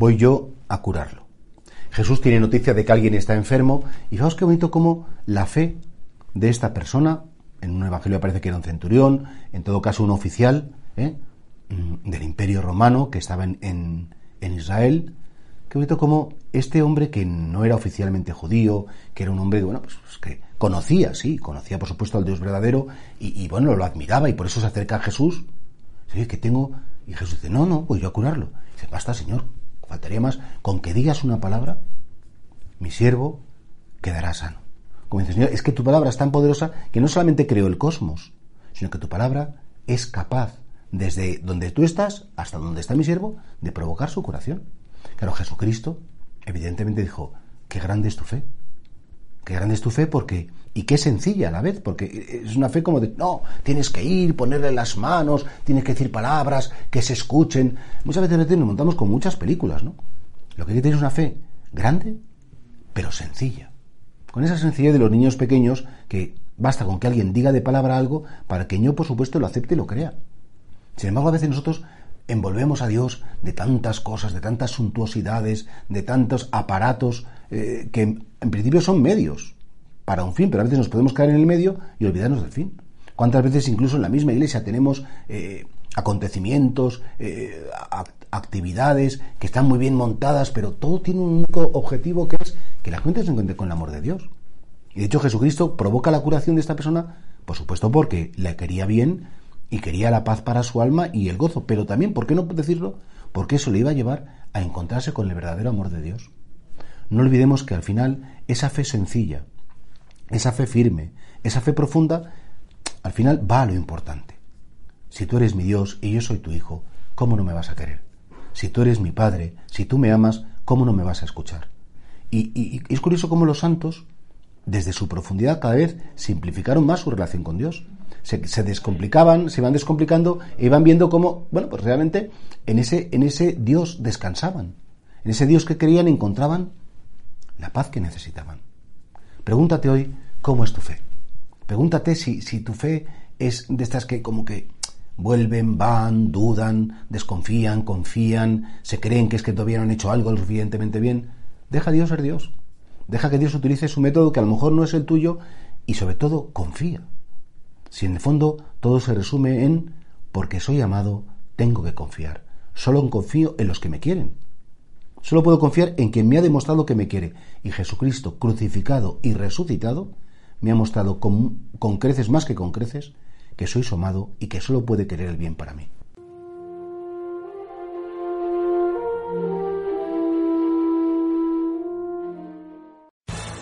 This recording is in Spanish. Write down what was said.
voy yo a curarlo. Jesús tiene noticia de que alguien está enfermo y fijaos qué bonito como la fe de esta persona, en un evangelio parece que era un centurión, en todo caso un oficial ¿eh? mm, del imperio romano que estaba en, Israel, qué bonito como este hombre que no era oficialmente judío, que era un hombre, bueno, pues, pues que conocía, sí, conocía por supuesto al Dios verdadero y, bueno, lo admiraba y por eso se acerca a Jesús. Que tengo... Y Jesús dice, no, no, voy yo a curarlo. dice, basta, Señor, faltaría más, con que digas una palabra, mi siervo quedará sano. Como dice, Señor, es que tu palabra es tan poderosa que no solamente creó el cosmos, sino que tu palabra es capaz, desde donde tú estás hasta donde está mi siervo, de provocar su curación. Claro, Jesucristo, evidentemente dijo, qué grande es tu fe. Qué grande es tu fe porque, y qué sencilla a la vez, porque es una fe como de, no, tienes que ir, ponerle las manos, tienes que decir palabras, que se escuchen. Muchas veces nos montamos con muchas películas, ¿no? Lo que hay que tener es una fe grande, pero sencilla. Con esa sencillez de los niños pequeños que basta con que alguien diga de palabra algo para que yo, por supuesto, lo acepte y lo crea. Sin embargo, a veces nosotros envolvemos a Dios de tantas cosas, de tantas suntuosidades, de tantos aparatos eh, que en principio son medios para un fin, pero a veces nos podemos caer en el medio y olvidarnos del fin. ¿Cuántas veces incluso en la misma iglesia tenemos eh, acontecimientos, eh, actividades que están muy bien montadas, pero todo tiene un único objetivo que es que la gente se encuentre con el amor de Dios? Y de hecho Jesucristo provoca la curación de esta persona, por supuesto porque le quería bien y quería la paz para su alma y el gozo, pero también, ¿por qué no decirlo? Porque eso le iba a llevar a encontrarse con el verdadero amor de Dios. No olvidemos que al final esa fe sencilla, esa fe firme, esa fe profunda, al final va a lo importante. Si tú eres mi Dios y yo soy tu hijo, ¿cómo no me vas a querer? Si tú eres mi Padre, si tú me amas, ¿cómo no me vas a escuchar? Y, es curioso cómo los santos, desde su profundidad, cada vez simplificaron más su relación con Dios. Se, descomplicaban, se iban descomplicando e iban viendo cómo, bueno, pues realmente en ese, en ese Dios descansaban. En ese Dios que creían encontraban la paz que necesitaban. Pregúntate hoy cómo es tu fe. Pregúntate si, si tu fe es de estas que como que vuelven, van, dudan, desconfían, confían, se creen que es que todavía no han hecho algo lo suficientemente bien. Deja a Dios ser Dios. Deja que Dios utilice su método que a lo mejor no es el tuyo y sobre todo confía. Si en el fondo todo se resume en porque soy amado, tengo que confiar. Solo confío en los que me quieren. Solo puedo confiar en quien me ha demostrado que me quiere. Y Jesucristo, crucificado y resucitado, me ha mostrado con, creces más que con creces que soy su amado y que solo puede querer el bien para mí.